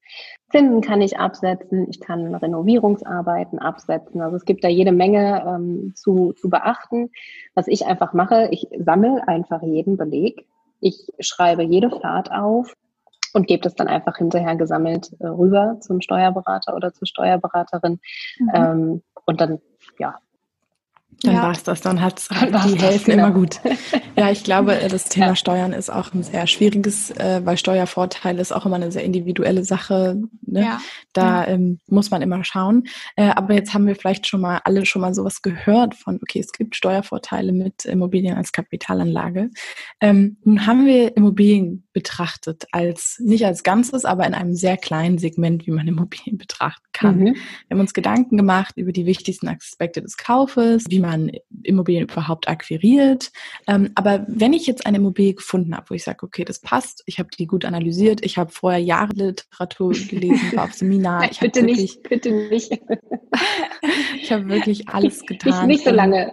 Zinsen kann ich absetzen, ich kann Renovierungsarbeiten absetzen. Also es gibt da jede Menge ähm, zu, zu beachten. Was ich einfach mache, ich sammle einfach jeden Beleg. Ich schreibe jede Fahrt auf und gebe das dann einfach hinterher gesammelt äh, rüber zum Steuerberater oder zur Steuerberaterin. Mhm. Ähm, und dann, ja, dann ja. war es das, dann dann die helfen genau. immer gut. Ja, ich glaube, das Thema ja. Steuern ist auch ein sehr schwieriges, äh, weil Steuervorteil ist auch immer eine sehr individuelle Sache. Ne? Ja. Da. Ähm, muss man immer schauen. Äh, aber jetzt haben wir vielleicht schon mal alle schon mal sowas gehört von, okay, es gibt Steuervorteile mit Immobilien als Kapitalanlage. Ähm, nun haben wir Immobilien betrachtet als, nicht als Ganzes, aber in einem sehr kleinen Segment, wie man Immobilien betrachten kann. Mhm. Wir haben uns Gedanken gemacht über die wichtigsten Aspekte des Kaufes, wie man Immobilien überhaupt akquiriert. Ähm, aber wenn ich jetzt eine Immobilie gefunden habe, wo ich sage, okay, das passt, ich habe die gut analysiert, ich habe vorher Jahre Literatur gelesen, war auf Seminar. Ich bitte wirklich, nicht, bitte nicht. ich habe wirklich alles getan. Nicht, nicht so lange.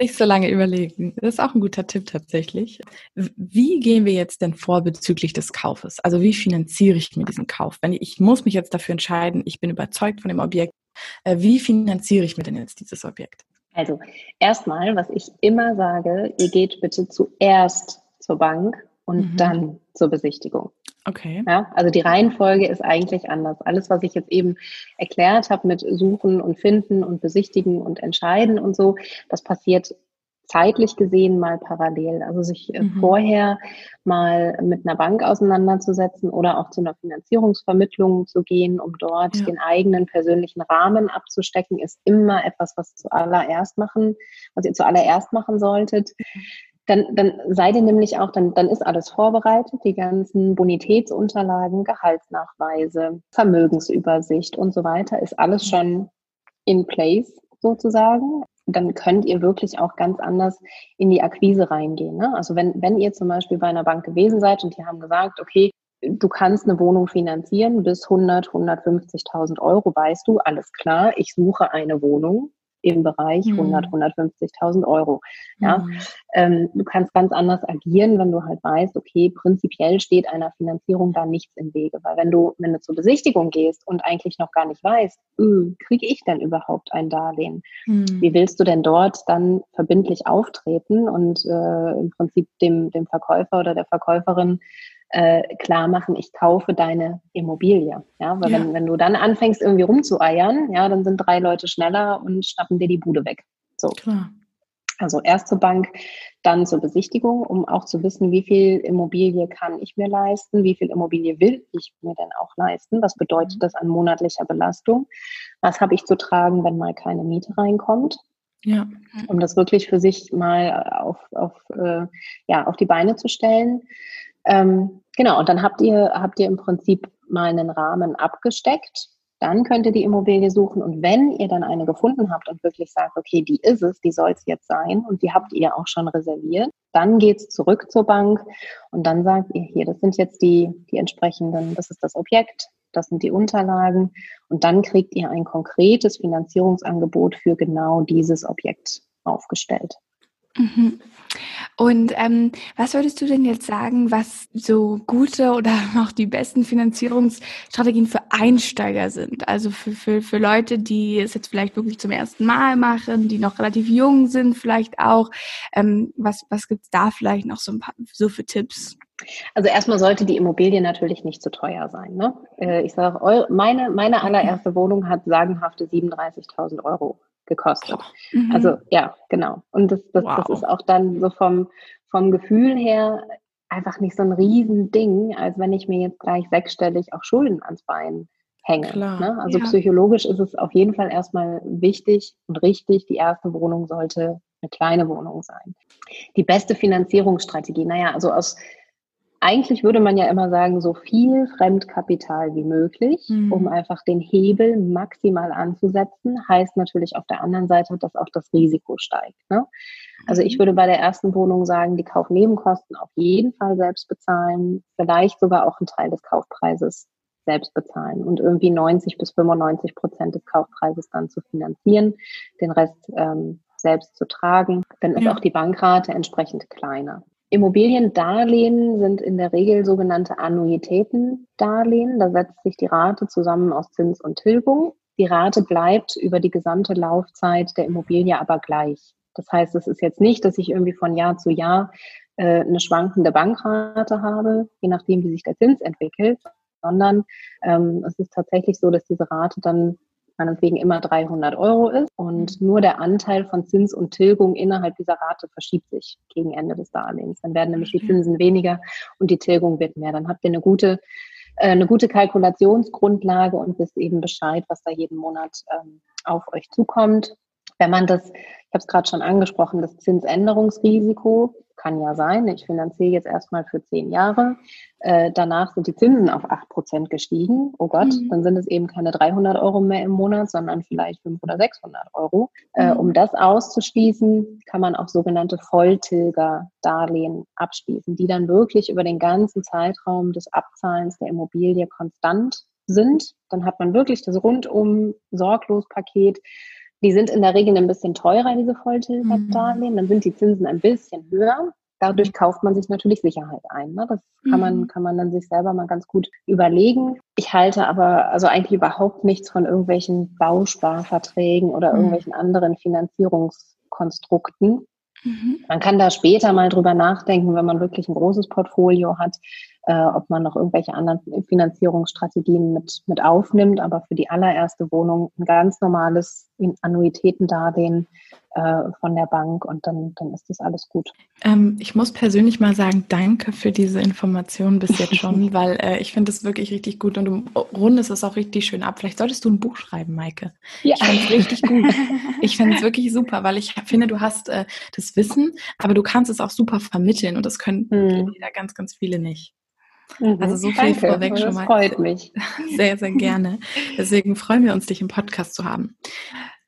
Nicht so lange überlegen. Das ist auch ein guter Tipp tatsächlich. Wie gehen wir jetzt denn vor bezüglich des Kaufes? Also wie finanziere ich mir diesen Kauf? Wenn ich, ich muss mich jetzt dafür entscheiden, ich bin überzeugt von dem Objekt. Äh, wie finanziere ich mir denn jetzt dieses Objekt? Also erstmal, was ich immer sage, ihr geht bitte zuerst zur Bank und mhm. dann zur Besichtigung. Okay. Ja, also die Reihenfolge ist eigentlich anders. Alles, was ich jetzt eben erklärt habe mit Suchen und Finden und Besichtigen und Entscheiden und so, das passiert zeitlich gesehen mal parallel. Also sich äh, mhm. vorher mal mit einer Bank auseinanderzusetzen oder auch zu einer Finanzierungsvermittlung zu gehen, um dort ja. den eigenen persönlichen Rahmen abzustecken, ist immer etwas, was zuallererst machen, was ihr zuallererst machen solltet. Dann, dann seid ihr nämlich auch, dann, dann ist alles vorbereitet, die ganzen Bonitätsunterlagen, Gehaltsnachweise, Vermögensübersicht und so weiter, ist alles schon in place sozusagen dann könnt ihr wirklich auch ganz anders in die Akquise reingehen. Ne? Also wenn, wenn ihr zum Beispiel bei einer Bank gewesen seid und die haben gesagt, okay, du kannst eine Wohnung finanzieren bis 100, 150.000 Euro, weißt du, alles klar, ich suche eine Wohnung im Bereich mhm. 100, 150.000 Euro. Ja, mhm. ähm, du kannst ganz anders agieren, wenn du halt weißt, okay, prinzipiell steht einer Finanzierung da nichts im Wege, weil wenn du, wenn du zur Besichtigung gehst und eigentlich noch gar nicht weißt, hm, kriege ich denn überhaupt ein Darlehen? Mhm. Wie willst du denn dort dann verbindlich auftreten und äh, im Prinzip dem, dem Verkäufer oder der Verkäuferin äh, klar machen, ich kaufe deine Immobilie. Ja, weil ja. Wenn, wenn du dann anfängst, irgendwie rumzueiern, ja, dann sind drei Leute schneller und schnappen dir die Bude weg. So. Klar. Also erst zur Bank, dann zur Besichtigung, um auch zu wissen, wie viel Immobilie kann ich mir leisten, wie viel Immobilie will ich mir denn auch leisten, was bedeutet das an monatlicher Belastung, was habe ich zu tragen, wenn mal keine Miete reinkommt. Ja. Um das wirklich für sich mal auf, auf, äh, ja, auf die Beine zu stellen. Ähm, genau, und dann habt ihr, habt ihr im Prinzip mal einen Rahmen abgesteckt. Dann könnt ihr die Immobilie suchen und wenn ihr dann eine gefunden habt und wirklich sagt, okay, die ist es, die soll es jetzt sein und die habt ihr auch schon reserviert, dann geht's zurück zur Bank und dann sagt ihr hier, das sind jetzt die, die entsprechenden, das ist das Objekt, das sind die Unterlagen und dann kriegt ihr ein konkretes Finanzierungsangebot für genau dieses Objekt aufgestellt. Mhm. Und ähm, was würdest du denn jetzt sagen, was so gute oder auch die besten Finanzierungsstrategien für Einsteiger sind? Also für, für, für Leute, die es jetzt vielleicht wirklich zum ersten Mal machen, die noch relativ jung sind, vielleicht auch. Ähm, was was gibt's da vielleicht noch so ein paar so für Tipps? Also erstmal sollte die Immobilie natürlich nicht zu teuer sein. Ne? Äh, ich sage, meine, meine allererste Wohnung hat sagenhafte 37.000 Euro gekostet. Mhm. Also ja, genau. Und das, das, wow. das ist auch dann so vom, vom Gefühl her einfach nicht so ein Riesending, als wenn ich mir jetzt gleich sechsstellig auch Schulden ans Bein hänge. Ne? Also ja. psychologisch ist es auf jeden Fall erstmal wichtig und richtig, die erste Wohnung sollte eine kleine Wohnung sein. Die beste Finanzierungsstrategie, naja, also aus eigentlich würde man ja immer sagen, so viel Fremdkapital wie möglich, mhm. um einfach den Hebel maximal anzusetzen, heißt natürlich auf der anderen Seite, dass auch das Risiko steigt. Ne? Also ich mhm. würde bei der ersten Wohnung sagen, die Kaufnebenkosten auf jeden Fall selbst bezahlen, vielleicht sogar auch einen Teil des Kaufpreises selbst bezahlen und irgendwie 90 bis 95 Prozent des Kaufpreises dann zu finanzieren, den Rest ähm, selbst zu tragen. Dann ist ja. auch die Bankrate entsprechend kleiner. Immobiliendarlehen sind in der Regel sogenannte Annuitätendarlehen. Da setzt sich die Rate zusammen aus Zins und Tilgung. Die Rate bleibt über die gesamte Laufzeit der Immobilie aber gleich. Das heißt, es ist jetzt nicht, dass ich irgendwie von Jahr zu Jahr äh, eine schwankende Bankrate habe, je nachdem, wie sich der Zins entwickelt, sondern ähm, es ist tatsächlich so, dass diese Rate dann meinetwegen immer 300 Euro ist und mhm. nur der Anteil von Zins und Tilgung innerhalb dieser Rate verschiebt sich gegen Ende des Darlehens. Dann werden nämlich die Zinsen weniger und die Tilgung wird mehr. Dann habt ihr eine gute äh, eine gute Kalkulationsgrundlage und wisst eben Bescheid, was da jeden Monat ähm, auf euch zukommt. Wenn man das, ich habe es gerade schon angesprochen, das Zinsänderungsrisiko kann ja sein, ich finanziere jetzt erstmal für zehn Jahre, äh, danach sind die Zinsen auf acht Prozent gestiegen, oh Gott, mhm. dann sind es eben keine 300 Euro mehr im Monat, sondern vielleicht 500 oder 600 Euro. Äh, mhm. um das auszuschließen, kann man auch sogenannte Volltilger-Darlehen abschließen, die dann wirklich über den ganzen Zeitraum des Abzahlens der Immobilie konstant sind. Dann hat man wirklich das rundum sorglos Paket die sind in der Regel ein bisschen teurer, diese Volltilgerdarlehen. Mhm. Dann sind die Zinsen ein bisschen höher. Dadurch kauft man sich natürlich Sicherheit ein. Ne? Das kann man, mhm. kann man dann sich selber mal ganz gut überlegen. Ich halte aber also eigentlich überhaupt nichts von irgendwelchen Bausparverträgen oder mhm. irgendwelchen anderen Finanzierungskonstrukten. Mhm. Man kann da später mal drüber nachdenken, wenn man wirklich ein großes Portfolio hat, äh, ob man noch irgendwelche anderen Finanzierungsstrategien mit, mit aufnimmt. Aber für die allererste Wohnung ein ganz normales Annuitätendarlehen äh, von der Bank und dann, dann ist das alles gut. Ähm, ich muss persönlich mal sagen, danke für diese Informationen bis jetzt schon, weil äh, ich finde es wirklich richtig gut und du rundest es auch richtig schön ab. Vielleicht solltest du ein Buch schreiben, Maike. Ja. Ich finde es richtig gut. Ich finde es wirklich super, weil ich finde, du hast äh, das Wissen, aber du kannst es auch super vermitteln und das können hm. ganz, ganz viele nicht. Mhm. Also so viel Danke, vorweg schon mal. freut mich. Sehr, sehr gerne. Deswegen freuen wir uns, dich im Podcast zu haben.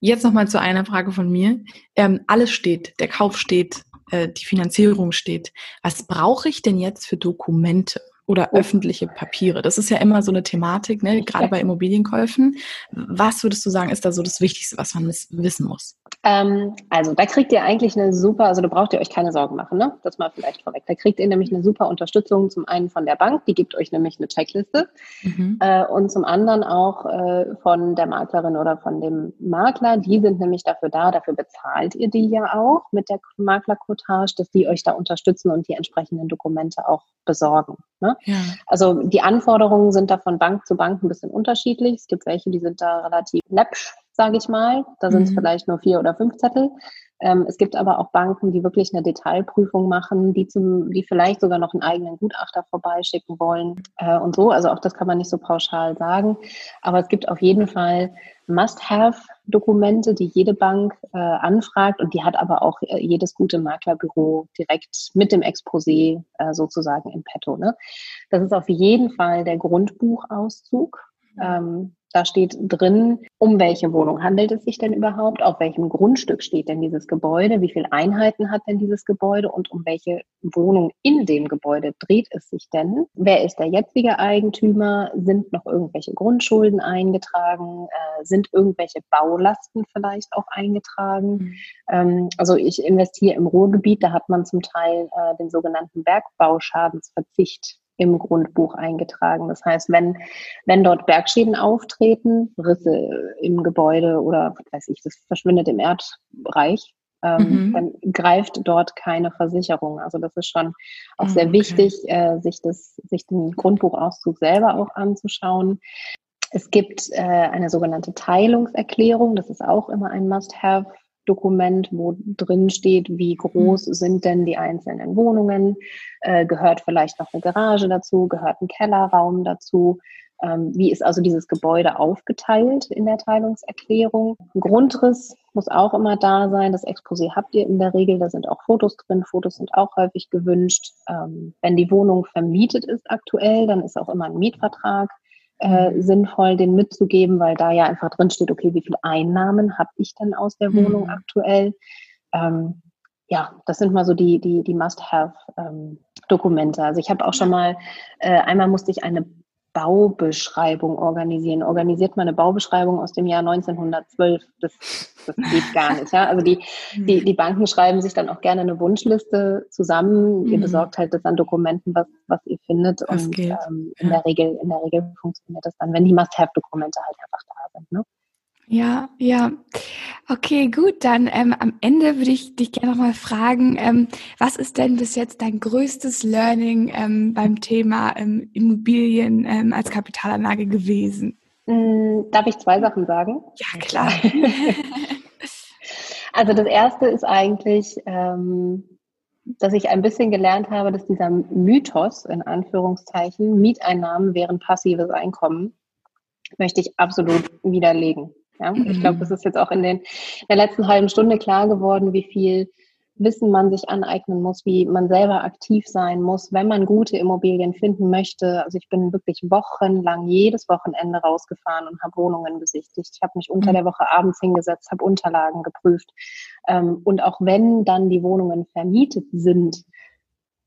Jetzt nochmal zu einer Frage von mir. Ähm, alles steht, der Kauf steht, äh, die Finanzierung steht. Was brauche ich denn jetzt für Dokumente? Oder oh. öffentliche Papiere. Das ist ja immer so eine Thematik, ne? gerade bei Immobilienkäufen. Was würdest du sagen, ist da so das Wichtigste, was man wissen muss? Ähm, also da kriegt ihr eigentlich eine super, also da braucht ihr euch keine Sorgen machen, ne? Das mal vielleicht vorweg. Da kriegt ihr nämlich eine super Unterstützung zum einen von der Bank, die gibt euch nämlich eine Checkliste mhm. äh, und zum anderen auch äh, von der Maklerin oder von dem Makler. Die sind nämlich dafür da, dafür bezahlt ihr die ja auch mit der Maklerquotage, dass die euch da unterstützen und die entsprechenden Dokumente auch besorgen. Ne? Ja. Also die Anforderungen sind da von Bank zu Bank ein bisschen unterschiedlich. Es gibt welche, die sind da relativ läppsch, sage ich mal. Da sind es mhm. vielleicht nur vier oder fünf Zettel. Ähm, es gibt aber auch Banken, die wirklich eine Detailprüfung machen, die zum, die vielleicht sogar noch einen eigenen Gutachter vorbeischicken wollen äh, und so. Also auch das kann man nicht so pauschal sagen. Aber es gibt auf jeden Fall Must-Have-Dokumente, die jede Bank äh, anfragt und die hat aber auch äh, jedes gute Maklerbüro direkt mit dem Exposé äh, sozusagen im Petto. Ne? Das ist auf jeden Fall der Grundbuchauszug. Ähm, da steht drin, um welche Wohnung handelt es sich denn überhaupt, auf welchem Grundstück steht denn dieses Gebäude, wie viele Einheiten hat denn dieses Gebäude und um welche Wohnung in dem Gebäude dreht es sich denn? Wer ist der jetzige Eigentümer? Sind noch irgendwelche Grundschulden eingetragen? Äh, sind irgendwelche Baulasten vielleicht auch eingetragen? Mhm. Ähm, also ich investiere im Ruhrgebiet, da hat man zum Teil äh, den sogenannten Bergbauschadensverzicht im Grundbuch eingetragen. Das heißt, wenn, wenn dort Bergschäden auftreten, Risse im Gebäude oder was weiß ich, das verschwindet im Erdreich, ähm, mhm. dann greift dort keine Versicherung. Also das ist schon auch sehr okay. wichtig, äh, sich, das, sich den Grundbuchauszug selber auch anzuschauen. Es gibt äh, eine sogenannte Teilungserklärung, das ist auch immer ein Must-Have Dokument, wo drin steht, wie groß mhm. sind denn die einzelnen Wohnungen, äh, gehört vielleicht noch eine Garage dazu, gehört ein Kellerraum dazu. Ähm, wie ist also dieses Gebäude aufgeteilt in der Teilungserklärung? Ein Grundriss muss auch immer da sein. Das Exposé habt ihr in der Regel. Da sind auch Fotos drin. Fotos sind auch häufig gewünscht. Ähm, wenn die Wohnung vermietet ist aktuell, dann ist auch immer ein Mietvertrag äh, mhm. sinnvoll, den mitzugeben, weil da ja einfach drin steht, okay, wie viele Einnahmen habe ich denn aus der Wohnung mhm. aktuell? Ähm, ja, das sind mal so die, die, die Must-Have-Dokumente. Ähm, also ich habe auch schon mal, äh, einmal musste ich eine Baubeschreibung organisieren. Organisiert man eine Baubeschreibung aus dem Jahr 1912? Das, das geht gar nicht. Ja? Also die, die, die Banken schreiben sich dann auch gerne eine Wunschliste zusammen. Mhm. Ihr besorgt halt das an Dokumenten, was, was ihr findet. Das und ähm, in, ja. der Regel, in der Regel funktioniert das dann, wenn die Must-Have-Dokumente halt einfach da sind. Ne? Ja, ja. Okay, gut. Dann ähm, am Ende würde ich dich gerne nochmal fragen, ähm, was ist denn bis jetzt dein größtes Learning ähm, beim Thema ähm, Immobilien ähm, als Kapitalanlage gewesen? Mm, darf ich zwei Sachen sagen? Ja, klar. also das erste ist eigentlich, ähm, dass ich ein bisschen gelernt habe, dass dieser Mythos, in Anführungszeichen, Mieteinnahmen wären passives Einkommen, möchte ich absolut widerlegen. Ja? Mhm. Ich glaube, es ist jetzt auch in, den, in der letzten halben Stunde klar geworden, wie viel Wissen man sich aneignen muss, wie man selber aktiv sein muss, wenn man gute Immobilien finden möchte. Also ich bin wirklich wochenlang jedes Wochenende rausgefahren und habe Wohnungen besichtigt. Ich habe mich unter mhm. der Woche abends hingesetzt, habe Unterlagen geprüft. Ähm, und auch wenn dann die Wohnungen vermietet sind,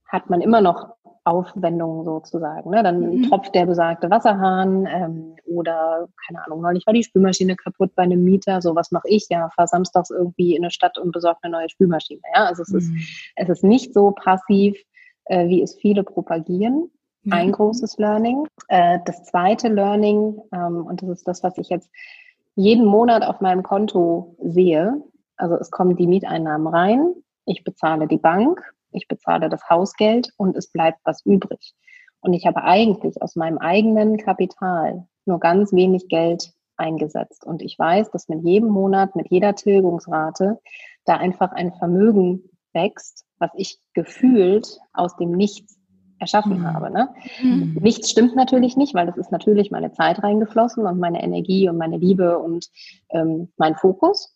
hat man immer noch Aufwendungen sozusagen. Ne? Dann mhm. tropft der besagte Wasserhahn ähm, oder, keine Ahnung, neulich war die Spülmaschine kaputt bei einem Mieter. So, was mache ich? Ja, fahr samstags irgendwie in eine Stadt und besorge eine neue Spülmaschine. Ja? Also es, mhm. ist, es ist nicht so passiv, äh, wie es viele propagieren. Mhm. Ein großes Learning. Äh, das zweite Learning, ähm, und das ist das, was ich jetzt jeden Monat auf meinem Konto sehe, also es kommen die Mieteinnahmen rein, ich bezahle die Bank ich bezahle das Hausgeld und es bleibt was übrig. Und ich habe eigentlich aus meinem eigenen Kapital nur ganz wenig Geld eingesetzt. Und ich weiß, dass mit jedem Monat, mit jeder Tilgungsrate da einfach ein Vermögen wächst, was ich gefühlt aus dem Nichts erschaffen mhm. habe. Ne? Mhm. Nichts stimmt natürlich nicht, weil das ist natürlich meine Zeit reingeflossen und meine Energie und meine Liebe und ähm, mein Fokus.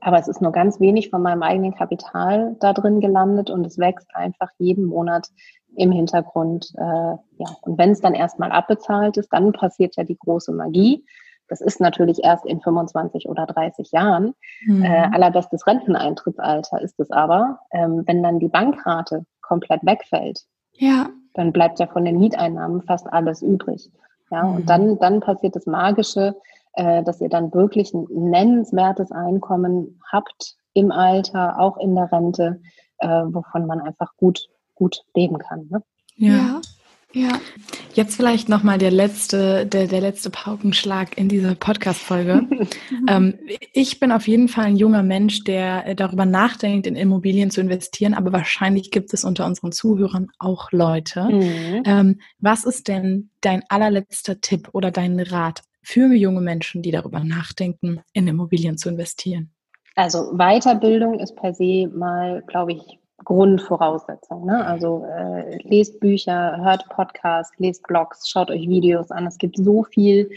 Aber es ist nur ganz wenig von meinem eigenen Kapital da drin gelandet und es wächst einfach jeden Monat im Hintergrund. Äh, ja, und wenn es dann erstmal abbezahlt ist, dann passiert ja die große Magie. Das ist natürlich erst in 25 oder 30 Jahren. Mhm. Äh, allerbestes Renteneintrittsalter ist es aber, ähm, wenn dann die Bankrate komplett wegfällt. Ja. Dann bleibt ja von den Mieteinnahmen fast alles übrig. Ja, mhm. und dann, dann passiert das Magische, äh, dass ihr dann wirklich ein nennenswertes Einkommen habt im Alter, auch in der Rente, äh, wovon man einfach gut, gut leben kann. Ne? Ja. Ja. Jetzt vielleicht nochmal der letzte, der, der letzte Paukenschlag in dieser Podcast-Folge. ähm, ich bin auf jeden Fall ein junger Mensch, der äh, darüber nachdenkt, in Immobilien zu investieren, aber wahrscheinlich gibt es unter unseren Zuhörern auch Leute. Mhm. Ähm, was ist denn dein allerletzter Tipp oder dein Rat für junge Menschen, die darüber nachdenken, in Immobilien zu investieren? Also Weiterbildung ist per se mal, glaube ich, Grundvoraussetzung. Ne? Also äh, lest Bücher, hört Podcasts, lest Blogs, schaut euch Videos an. Es gibt so viel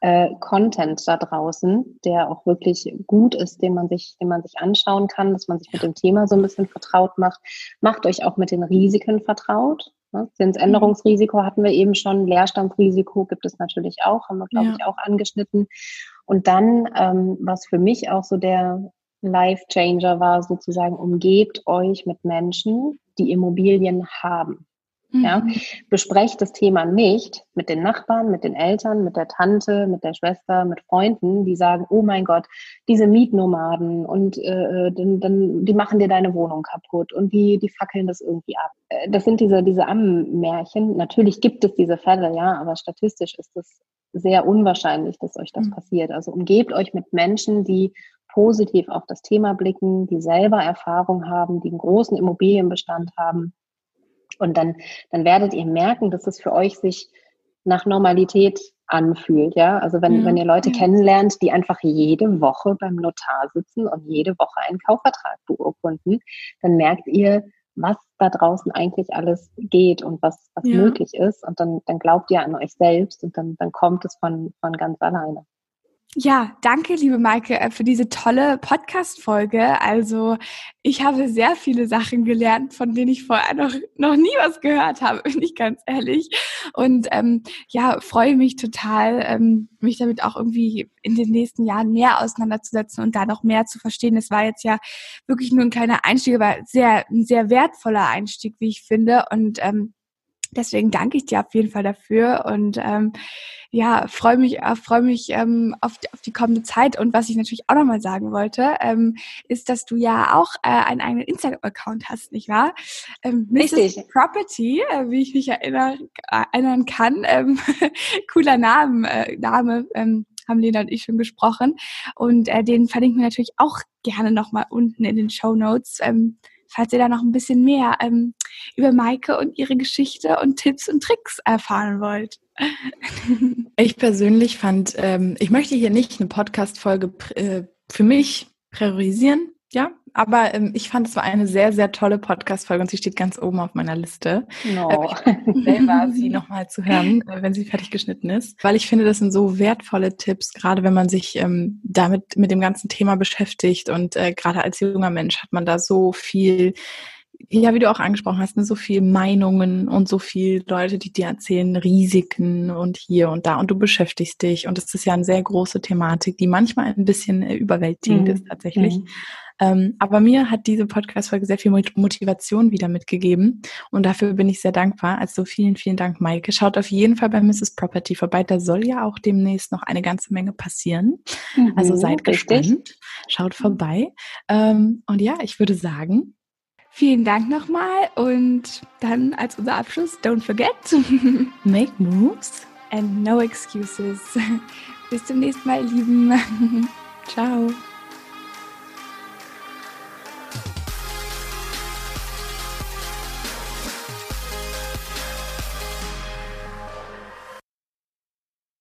äh, Content da draußen, der auch wirklich gut ist, den man sich, den man sich anschauen kann, dass man sich mit dem Thema so ein bisschen vertraut macht. Macht euch auch mit den Risiken vertraut. Ne? Zinsänderungsrisiko hatten wir eben schon, Leerstandsrisiko gibt es natürlich auch, haben wir, glaube ja. ich, auch angeschnitten. Und dann, ähm, was für mich auch so der Life Changer war, sozusagen, umgebt euch mit Menschen, die Immobilien haben. Ja, mhm. besprecht das Thema nicht mit den Nachbarn, mit den Eltern, mit der Tante, mit der Schwester, mit Freunden, die sagen, oh mein Gott, diese Mietnomaden und äh, dann, dann, die machen dir deine Wohnung kaputt und die, die fackeln das irgendwie ab. Äh, das sind diese, diese Ammenmärchen. Natürlich gibt es diese Fälle, ja, aber statistisch ist es sehr unwahrscheinlich, dass euch das mhm. passiert. Also umgebt euch mit Menschen, die positiv auf das Thema blicken, die selber Erfahrung haben, die einen großen Immobilienbestand haben und dann, dann werdet ihr merken, dass es für euch sich nach Normalität anfühlt, ja. Also wenn, ja, wenn ihr Leute ja. kennenlernt, die einfach jede Woche beim Notar sitzen und jede Woche einen Kaufvertrag beurkunden, dann merkt ihr, was da draußen eigentlich alles geht und was, was ja. möglich ist. Und dann, dann glaubt ihr an euch selbst und dann, dann kommt es von, von ganz alleine. Ja, danke, liebe Maike, äh, für diese tolle Podcast-Folge. Also, ich habe sehr viele Sachen gelernt, von denen ich vorher noch, noch nie was gehört habe, bin ich ganz ehrlich. Und ähm, ja, freue mich total, ähm, mich damit auch irgendwie in den nächsten Jahren mehr auseinanderzusetzen und da noch mehr zu verstehen. Es war jetzt ja wirklich nur ein kleiner Einstieg, aber sehr, ein sehr wertvoller Einstieg, wie ich finde. Und ähm, Deswegen danke ich dir auf jeden Fall dafür und ähm, ja, freue mich, äh, freue mich ähm, auf, die, auf die kommende Zeit. Und was ich natürlich auch nochmal sagen wollte, ähm, ist, dass du ja auch äh, einen eigenen Instagram-Account hast, nicht wahr? Ähm, Richtig. Mrs. Property, äh, wie ich mich erinnern, äh, erinnern kann. Ähm, cooler Name, äh, Name. Ähm, haben Lena und ich schon gesprochen. Und äh, den verlinken wir natürlich auch gerne nochmal unten in den Show Notes. Ähm, falls ihr da noch ein bisschen mehr ähm, über Maike und ihre Geschichte und Tipps und Tricks erfahren wollt. Ich persönlich fand, ähm, ich möchte hier nicht eine Podcast-Folge äh, für mich priorisieren, ja, aber ähm, ich fand, es war eine sehr, sehr tolle Podcast-Folge und sie steht ganz oben auf meiner Liste. No. Äh, ich selber sie nochmal zu hören, äh, wenn sie fertig geschnitten ist, weil ich finde, das sind so wertvolle Tipps, gerade wenn man sich ähm, damit mit dem ganzen Thema beschäftigt und äh, gerade als junger Mensch hat man da so viel ja, wie du auch angesprochen hast, ne, so viel Meinungen und so viel Leute, die dir erzählen Risiken und hier und da und du beschäftigst dich und es ist ja eine sehr große Thematik, die manchmal ein bisschen äh, überwältigend mhm. ist tatsächlich. Mhm. Ähm, aber mir hat diese Podcast-Folge sehr viel Motivation wieder mitgegeben und dafür bin ich sehr dankbar. Also vielen, vielen Dank, Maike. Schaut auf jeden Fall bei Mrs. Property vorbei. Da soll ja auch demnächst noch eine ganze Menge passieren. Mhm, also seid richtig. gespannt. Schaut vorbei. Ähm, und ja, ich würde sagen, Vielen Dank nochmal und dann als unser Abschluss, don't forget, make moves and no excuses. Bis zum nächsten Mal, ihr Lieben. Ciao.